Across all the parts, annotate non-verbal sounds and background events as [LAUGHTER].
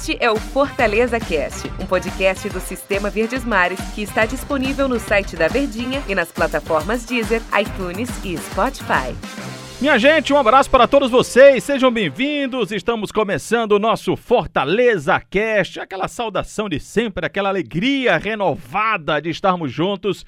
Este é o Fortaleza Cast, um podcast do Sistema Verdes Mares que está disponível no site da Verdinha e nas plataformas Deezer, iTunes e Spotify. Minha gente, um abraço para todos vocês, sejam bem-vindos. Estamos começando o nosso Fortaleza Cast, aquela saudação de sempre, aquela alegria renovada de estarmos juntos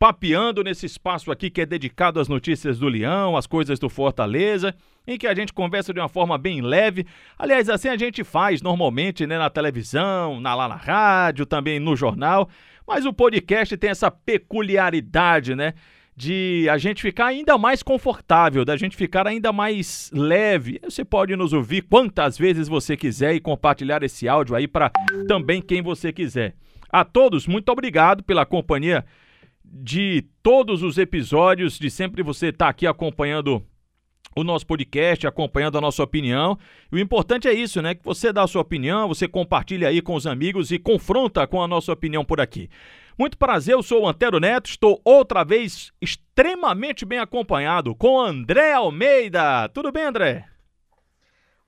papeando nesse espaço aqui que é dedicado às notícias do Leão, às coisas do Fortaleza, em que a gente conversa de uma forma bem leve. Aliás, assim a gente faz normalmente, né, na televisão, na, lá na rádio, também no jornal, mas o podcast tem essa peculiaridade, né? de a gente ficar ainda mais confortável, da gente ficar ainda mais leve. Você pode nos ouvir quantas vezes você quiser e compartilhar esse áudio aí para também quem você quiser. A todos, muito obrigado pela companhia de todos os episódios, de sempre você estar tá aqui acompanhando o nosso podcast, acompanhando a nossa opinião. E o importante é isso, né? Que você dá a sua opinião, você compartilha aí com os amigos e confronta com a nossa opinião por aqui. Muito prazer, eu sou o Antero Neto, estou outra vez extremamente bem acompanhado com André Almeida. Tudo bem, André?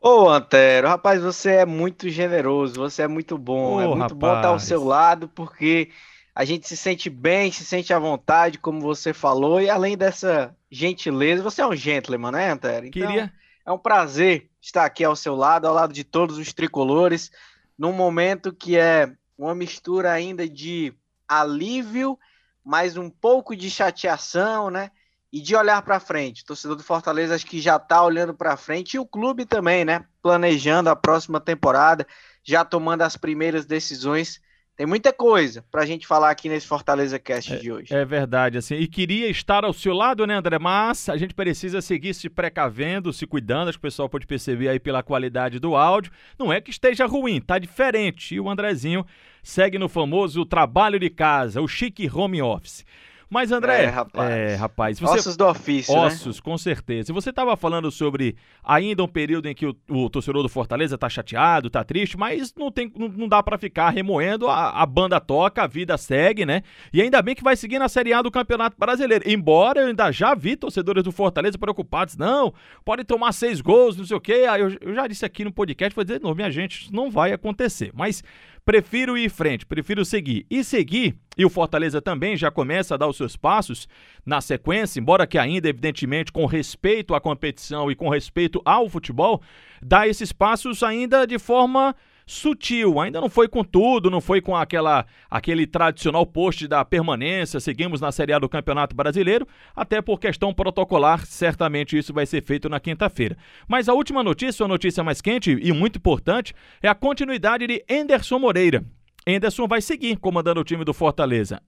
Ô, Antero, rapaz, você é muito generoso, você é muito bom, Ô, é muito rapaz. bom estar ao seu lado, porque a gente se sente bem, se sente à vontade, como você falou, e além dessa gentileza, você é um gentleman, né, Antero? Então, Queria. É um prazer estar aqui ao seu lado, ao lado de todos os tricolores, num momento que é uma mistura ainda de alívio, mas um pouco de chateação, né? E de olhar para frente. O torcedor do Fortaleza acho que já está olhando para frente e o clube também, né? Planejando a próxima temporada, já tomando as primeiras decisões tem muita coisa pra gente falar aqui nesse Fortaleza Cast é, de hoje. É verdade, assim. E queria estar ao seu lado, né, André? Mas a gente precisa seguir se precavendo, se cuidando. Acho que o pessoal pode perceber aí pela qualidade do áudio. Não é que esteja ruim, tá diferente. E o Andrezinho segue no famoso trabalho de casa, o chique home office. Mas, André. É, rapaz. É, rapaz você... Ossos do ofício. Né? Ossos, né? com certeza. E você estava falando sobre ainda um período em que o, o torcedor do Fortaleza está chateado, está triste, mas não, tem, não, não dá para ficar remoendo. A, a, banda toca, a vida segue, né? E ainda bem que vai seguir na Série A do Campeonato Brasileiro. Embora eu ainda já vi torcedores do Fortaleza preocupados. Não, pode tomar seis gols, não sei o quê. Eu, eu já disse aqui no podcast, vou dizer novo, minha gente, isso não vai acontecer. Mas Prefiro ir em frente, prefiro seguir. E seguir, e o Fortaleza também já começa a dar os seus passos na sequência, embora que ainda, evidentemente, com respeito à competição e com respeito ao futebol, dá esses passos ainda de forma sutil, ainda não foi com tudo, não foi com aquela aquele tradicional post da permanência, seguimos na Série A do Campeonato Brasileiro, até por questão protocolar, certamente isso vai ser feito na quinta-feira. Mas a última notícia, a notícia mais quente e muito importante, é a continuidade de Enderson Moreira. Enderson vai seguir comandando o time do Fortaleza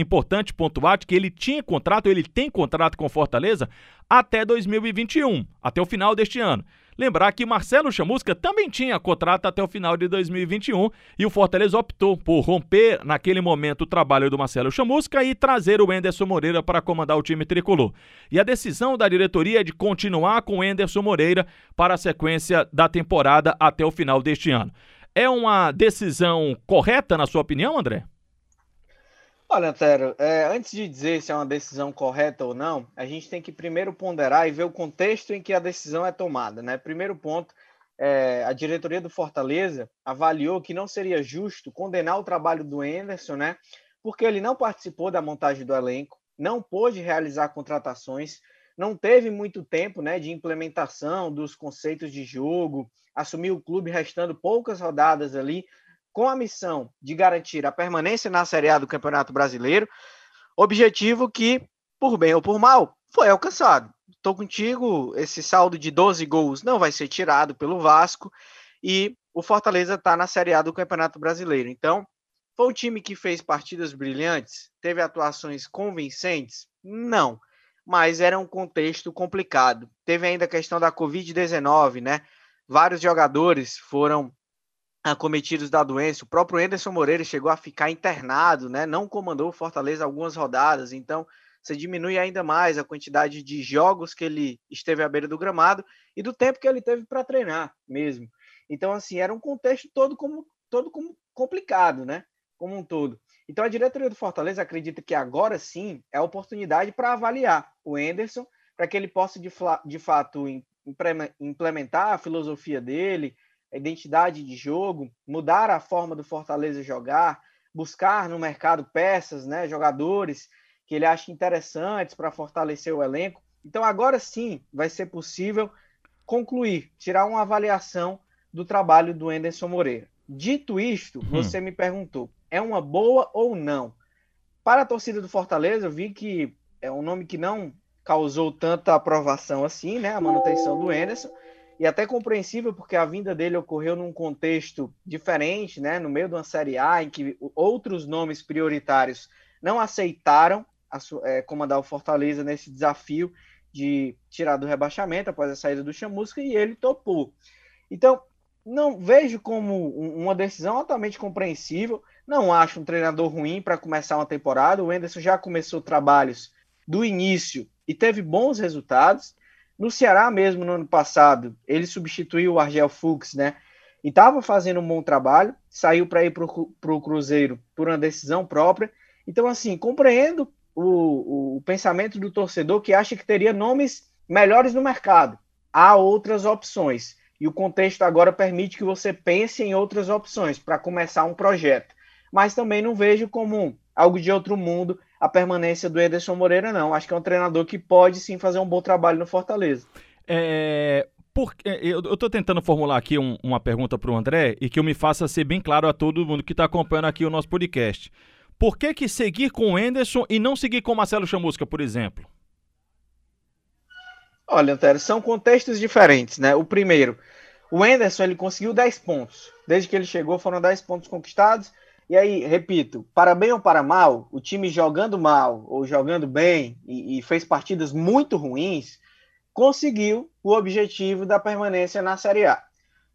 importante pontuar que ele tinha contrato, ele tem contrato com Fortaleza até 2021, até o final deste ano. Lembrar que Marcelo Chamusca também tinha contrato até o final de 2021 e o Fortaleza optou por romper naquele momento o trabalho do Marcelo Chamusca e trazer o Enderson Moreira para comandar o time tricolor. E a decisão da diretoria é de continuar com o Enderson Moreira para a sequência da temporada até o final deste ano. É uma decisão correta, na sua opinião, André? Olha, Antero, é, antes de dizer se é uma decisão correta ou não, a gente tem que primeiro ponderar e ver o contexto em que a decisão é tomada. Né? Primeiro ponto, é, a diretoria do Fortaleza avaliou que não seria justo condenar o trabalho do Enderson, né? porque ele não participou da montagem do elenco, não pôde realizar contratações, não teve muito tempo né, de implementação dos conceitos de jogo, assumiu o clube restando poucas rodadas ali com a missão de garantir a permanência na Série A do Campeonato Brasileiro, objetivo que, por bem ou por mal, foi alcançado. Estou contigo, esse saldo de 12 gols não vai ser tirado pelo Vasco e o Fortaleza está na Série A do Campeonato Brasileiro. Então, foi um time que fez partidas brilhantes, teve atuações convincentes? Não, mas era um contexto complicado. Teve ainda a questão da Covid-19, né? Vários jogadores foram acometidos da doença. O próprio Anderson Moreira chegou a ficar internado, né? Não comandou o Fortaleza algumas rodadas, então você diminui ainda mais a quantidade de jogos que ele esteve à beira do gramado e do tempo que ele teve para treinar mesmo. Então, assim, era um contexto todo como todo como complicado, né? Como um todo. Então, a diretoria do Fortaleza acredita que agora sim é a oportunidade para avaliar o Enderson, para que ele possa de, de fato implementar a filosofia dele, a identidade de jogo, mudar a forma do Fortaleza jogar, buscar no mercado peças, né, jogadores que ele acha interessantes para fortalecer o elenco. Então agora sim vai ser possível concluir, tirar uma avaliação do trabalho do Enderson Moreira. Dito isto, hum. você me perguntou, é uma boa ou não? Para a torcida do Fortaleza, eu vi que é um nome que não causou tanta aprovação assim, né? A manutenção do Enderson. E até compreensível, porque a vinda dele ocorreu num contexto diferente, né? No meio de uma Série A, em que outros nomes prioritários não aceitaram a, é, comandar o Fortaleza nesse desafio de tirar do rebaixamento após a saída do Chamusca, e ele topou. Então, não vejo como uma decisão altamente compreensível. Não acho um treinador ruim para começar uma temporada. O Enderson já começou trabalhos do início e teve bons resultados. No Ceará mesmo, no ano passado, ele substituiu o Argel Fux, né? E estava fazendo um bom trabalho, saiu para ir para o Cruzeiro por uma decisão própria. Então, assim, compreendo o, o pensamento do torcedor que acha que teria nomes melhores no mercado. Há outras opções. E o contexto agora permite que você pense em outras opções para começar um projeto. Mas também não vejo como algo de outro mundo a permanência do Ederson Moreira, não. Acho que é um treinador que pode sim fazer um bom trabalho no Fortaleza. É, por, eu estou tentando formular aqui um, uma pergunta para o André e que eu me faça ser bem claro a todo mundo que está acompanhando aqui o nosso podcast. Por que, que seguir com o Enderson e não seguir com o Marcelo Chamusca, por exemplo? Olha, Antero, são contextos diferentes, né? O primeiro, o Enderson ele conseguiu 10 pontos. Desde que ele chegou, foram 10 pontos conquistados. E aí, repito, para bem ou para mal, o time jogando mal ou jogando bem e, e fez partidas muito ruins, conseguiu o objetivo da permanência na Série A.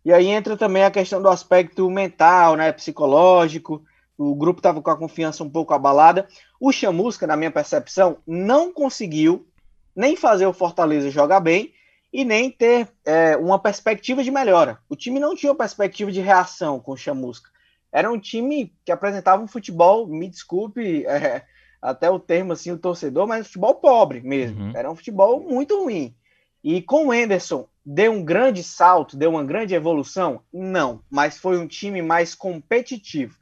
E aí entra também a questão do aspecto mental, né, psicológico. O grupo estava com a confiança um pouco abalada. O Chamusca, na minha percepção, não conseguiu nem fazer o Fortaleza jogar bem e nem ter é, uma perspectiva de melhora. O time não tinha perspectiva de reação com o Chamusca. Era um time que apresentava um futebol, me desculpe é, até o termo assim, o torcedor, mas um futebol pobre mesmo. Uhum. Era um futebol muito ruim. E com o Enderson, deu um grande salto, deu uma grande evolução? Não, mas foi um time mais competitivo.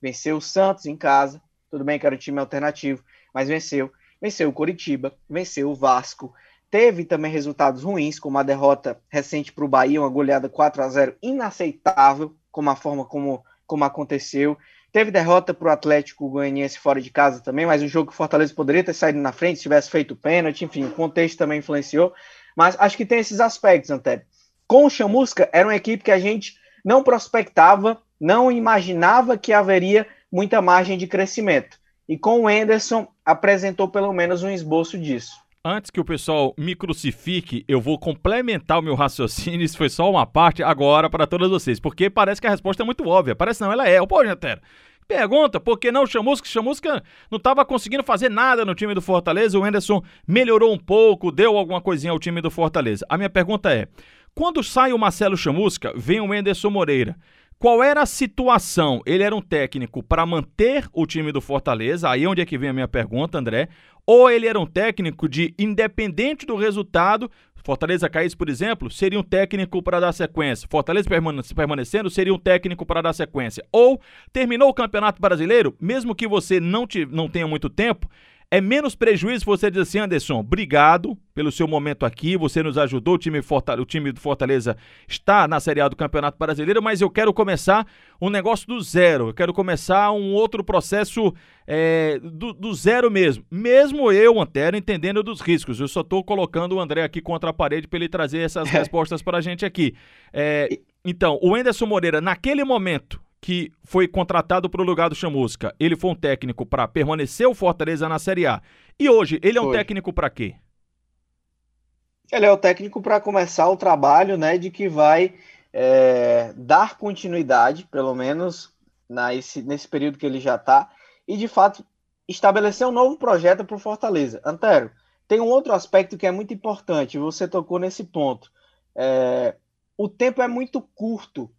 Venceu o Santos em casa, tudo bem que era um time alternativo, mas venceu venceu o Coritiba, venceu o Vasco. Teve também resultados ruins, como a derrota recente para o Bahia, uma goleada 4 a 0 inaceitável, como a forma como, como aconteceu. Teve derrota para o Atlético Goianiense fora de casa também, mas um jogo que o Fortaleza poderia ter saído na frente se tivesse feito pênalti, enfim, o contexto também influenciou. Mas acho que tem esses aspectos, Antero. Com o Chamusca, era uma equipe que a gente não prospectava, não imaginava que haveria muita margem de crescimento. E com o Enderson apresentou pelo menos um esboço disso. Antes que o pessoal me crucifique, eu vou complementar o meu raciocínio. [LAUGHS] Isso foi só uma parte agora para todos vocês, porque parece que a resposta é muito óbvia. Parece não, ela é. Pô, Jantera, Pergunta, por que não o Chamusca? Chamusca não estava conseguindo fazer nada no time do Fortaleza. O Henderson melhorou um pouco, deu alguma coisinha ao time do Fortaleza. A minha pergunta é: quando sai o Marcelo Chamusca, vem o Henderson Moreira. Qual era a situação? Ele era um técnico para manter o time do Fortaleza, aí onde é que vem a minha pergunta, André? Ou ele era um técnico de, independente do resultado, Fortaleza caísse, por exemplo, seria um técnico para dar sequência. Fortaleza permanecendo, seria um técnico para dar sequência. Ou terminou o Campeonato Brasileiro, mesmo que você não, te, não tenha muito tempo, é menos prejuízo você dizer assim, Anderson, obrigado pelo seu momento aqui, você nos ajudou, o time, o time do Fortaleza está na Série A do Campeonato Brasileiro, mas eu quero começar um negócio do zero, eu quero começar um outro processo é, do, do, zero mesmo. Mesmo eu, Antero, entendendo dos riscos, eu só estou colocando o André aqui contra a parede para ele trazer essas [LAUGHS] respostas para a gente aqui. É, então, o Enderson Moreira, naquele momento, que foi contratado para o lugar do Chamusca, ele foi um técnico para permanecer o Fortaleza na Série A. E hoje, ele é um foi. técnico para quê? Ele é o técnico para começar o trabalho, né, de que vai é, dar continuidade, pelo menos na esse, nesse período que ele já está, e de fato estabelecer um novo projeto para o Fortaleza. Antero, tem um outro aspecto que é muito importante, você tocou nesse ponto. É, o tempo é muito curto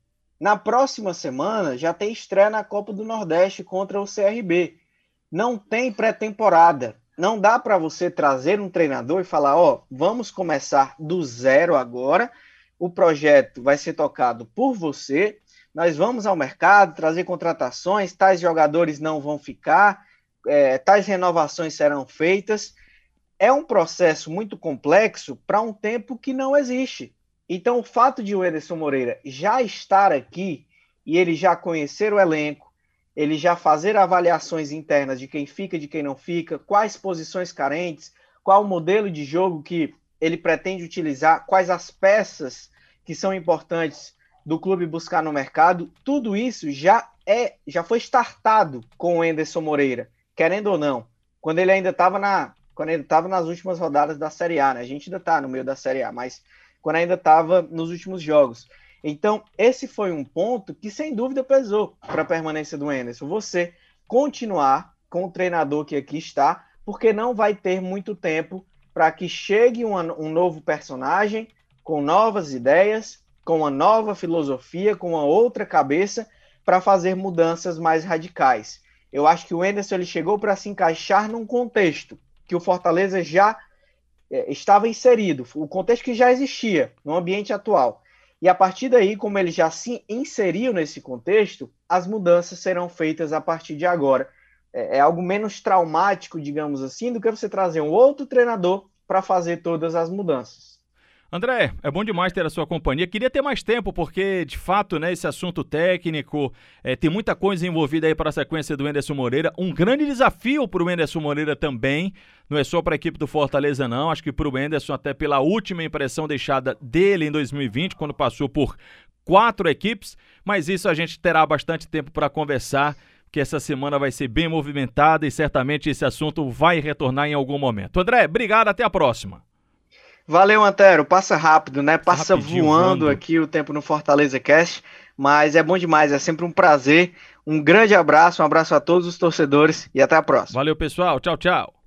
na próxima semana já tem estreia na Copa do Nordeste contra o CRB. Não tem pré-temporada. Não dá para você trazer um treinador e falar: ó, vamos começar do zero agora. o projeto vai ser tocado por você. Nós vamos ao mercado trazer contratações, tais jogadores não vão ficar, é, tais renovações serão feitas. É um processo muito complexo para um tempo que não existe. Então, o fato de o Ederson Moreira já estar aqui e ele já conhecer o elenco, ele já fazer avaliações internas de quem fica, de quem não fica, quais posições carentes, qual o modelo de jogo que ele pretende utilizar, quais as peças que são importantes do clube buscar no mercado, tudo isso já é, já foi startado com o Enderson Moreira, querendo ou não. Quando ele ainda estava na, quando ele estava nas últimas rodadas da Série A, né? A gente ainda está no meio da Série A, mas quando ainda estava nos últimos jogos. Então, esse foi um ponto que sem dúvida pesou para a permanência do Enderson. Você continuar com o treinador que aqui está, porque não vai ter muito tempo para que chegue um, um novo personagem com novas ideias, com uma nova filosofia, com uma outra cabeça para fazer mudanças mais radicais. Eu acho que o Enderson ele chegou para se encaixar num contexto que o Fortaleza já estava inserido, o contexto que já existia no ambiente atual. E a partir daí, como ele já se inseriu nesse contexto, as mudanças serão feitas a partir de agora. É, é algo menos traumático, digamos assim, do que você trazer um outro treinador para fazer todas as mudanças. André, é bom demais ter a sua companhia. Queria ter mais tempo, porque, de fato, né, esse assunto técnico, é, tem muita coisa envolvida aí para a sequência do Enderson Moreira. Um grande desafio para o Enderson Moreira também. Não é só para a equipe do Fortaleza, não. Acho que para o Enderson, até pela última impressão deixada dele em 2020, quando passou por quatro equipes. Mas isso a gente terá bastante tempo para conversar que essa semana vai ser bem movimentada e certamente esse assunto vai retornar em algum momento. André, obrigado, até a próxima. Valeu, Antero. Passa rápido, né? Passa Rapidinho, voando, voando aqui o tempo no Fortaleza Cast, mas é bom demais, é sempre um prazer. Um grande abraço, um abraço a todos os torcedores e até a próxima. Valeu, pessoal. Tchau, tchau.